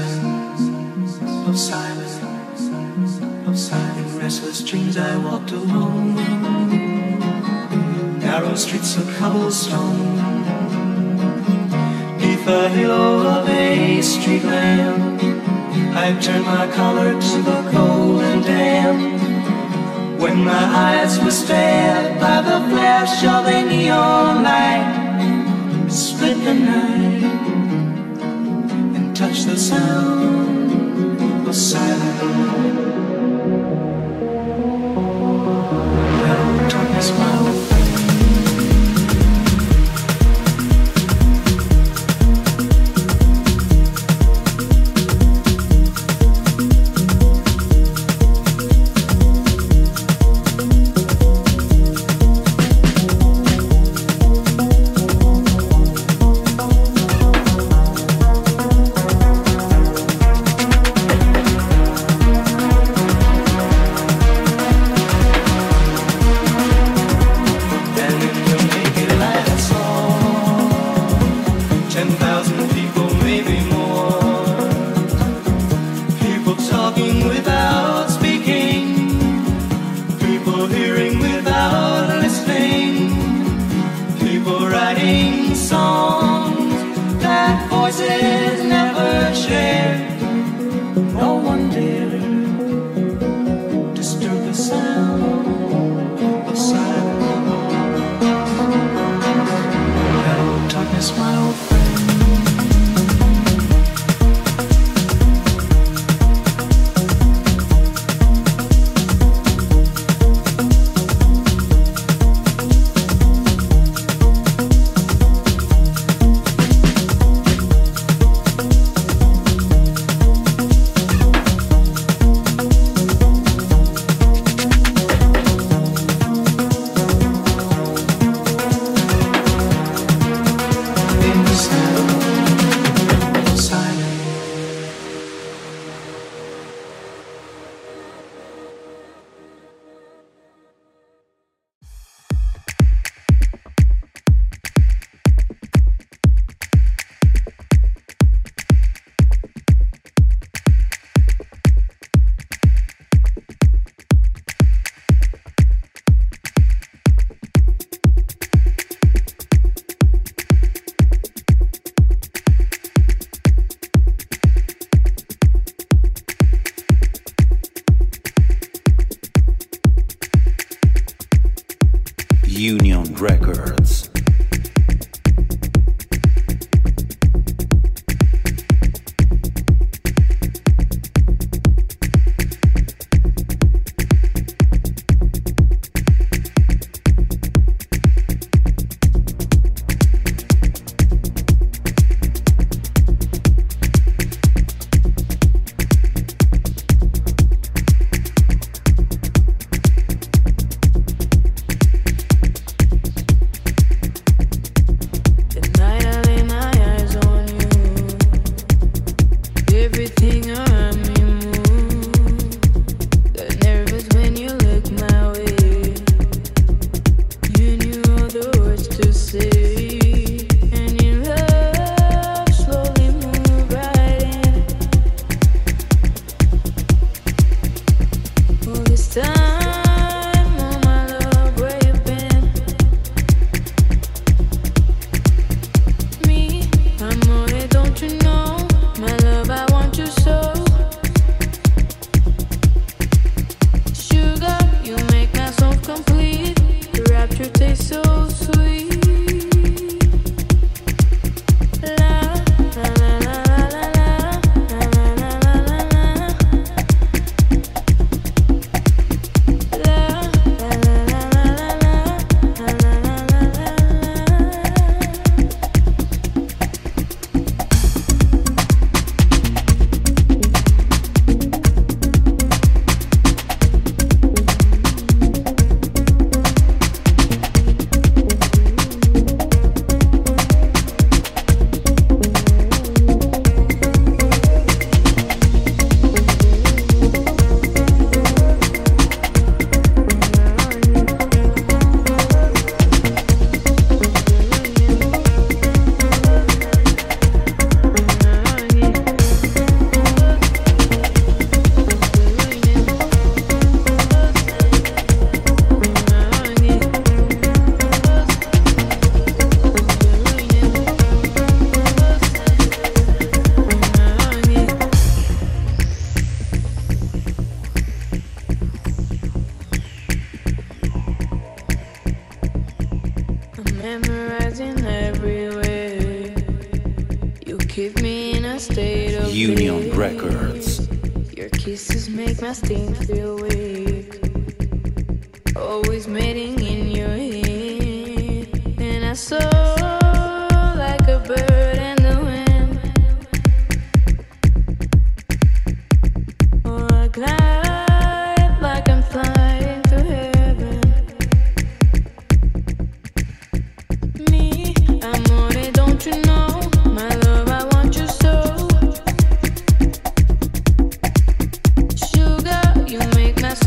silence, of silence, of silence. In restless dreams I walked alone, narrow streets of cobblestone, neath the halo of a street lamp. I turned my collar to the cold and damp. When my eyes were stabbed by the flash of a neon light, split the night and touched the sound of silence. Now, darkness, my old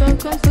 so close.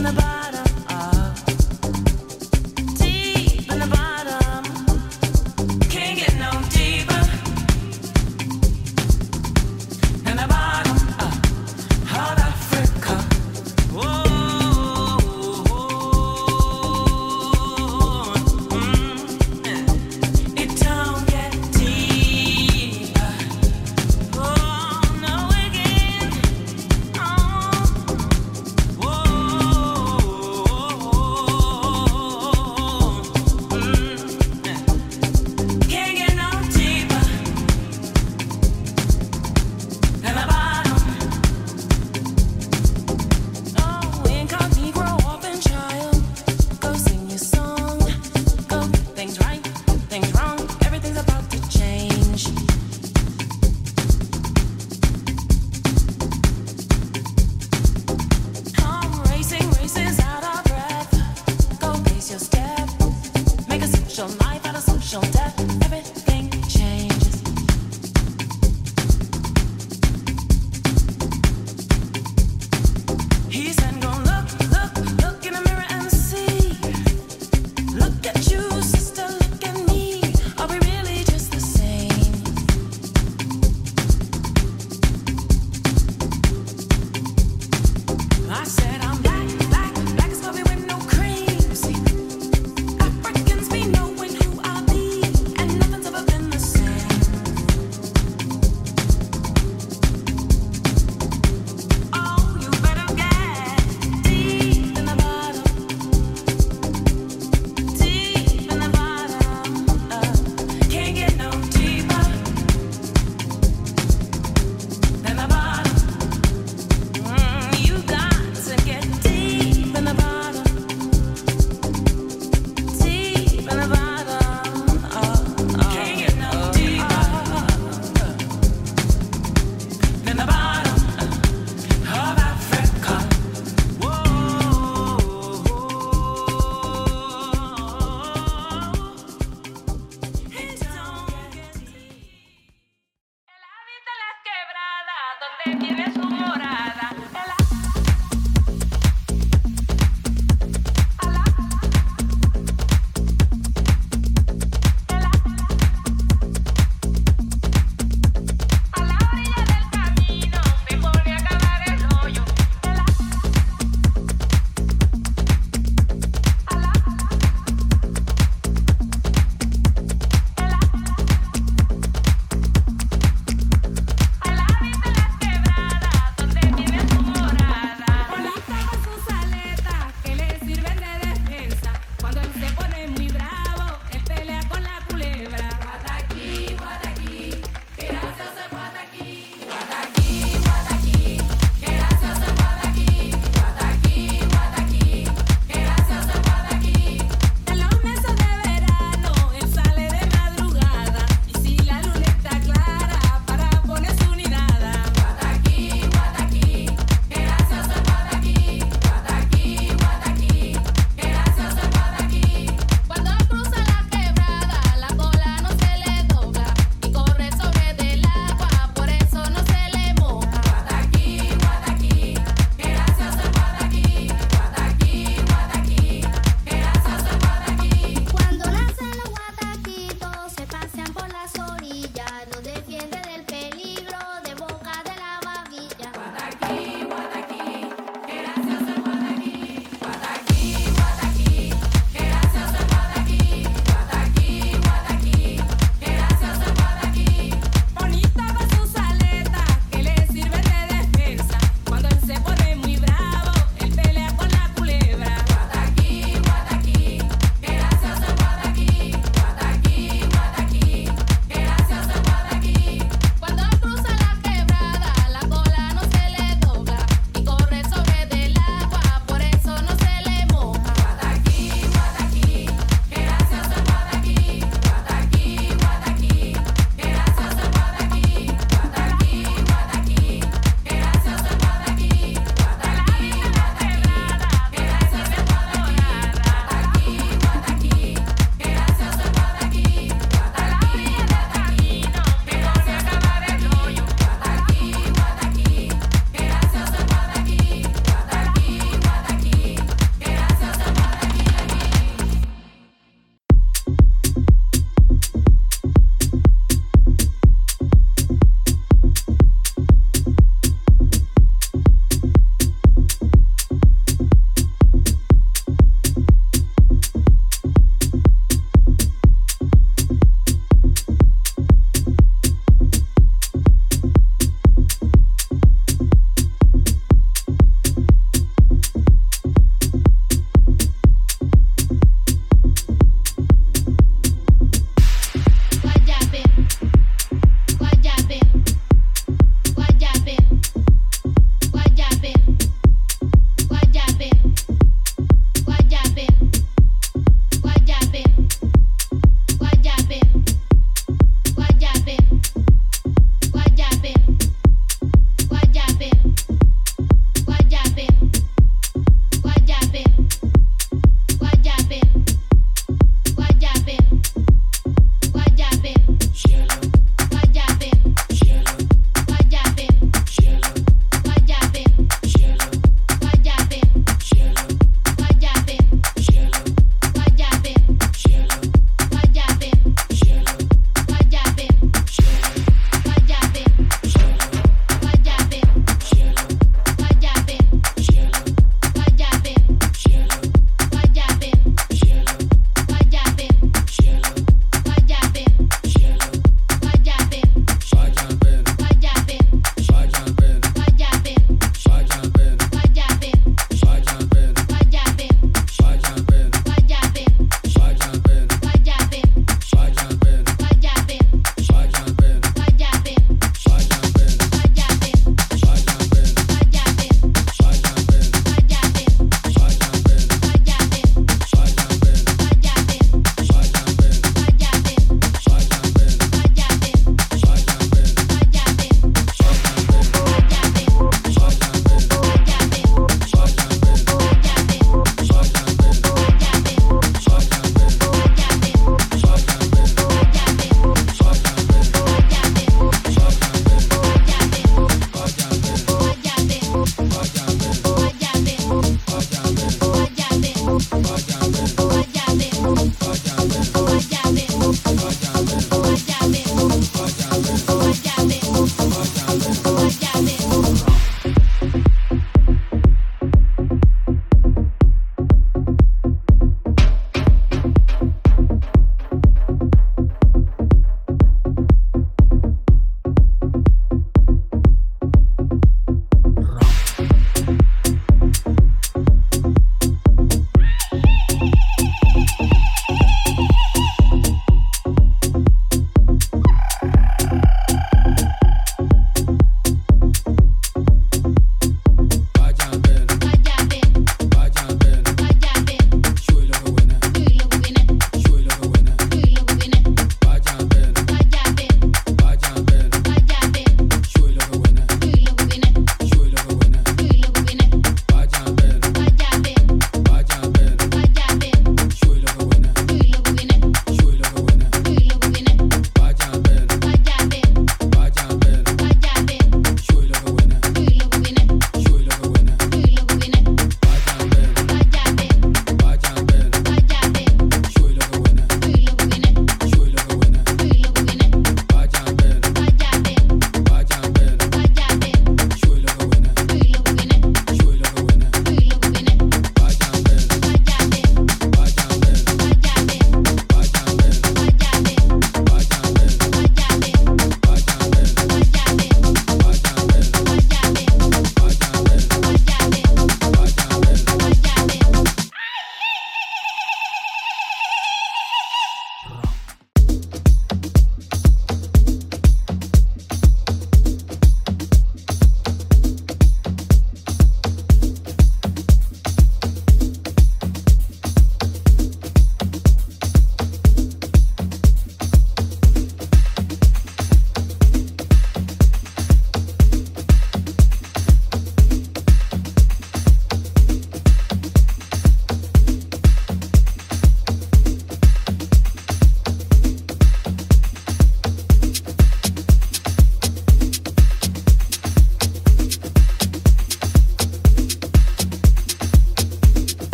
and the bottom.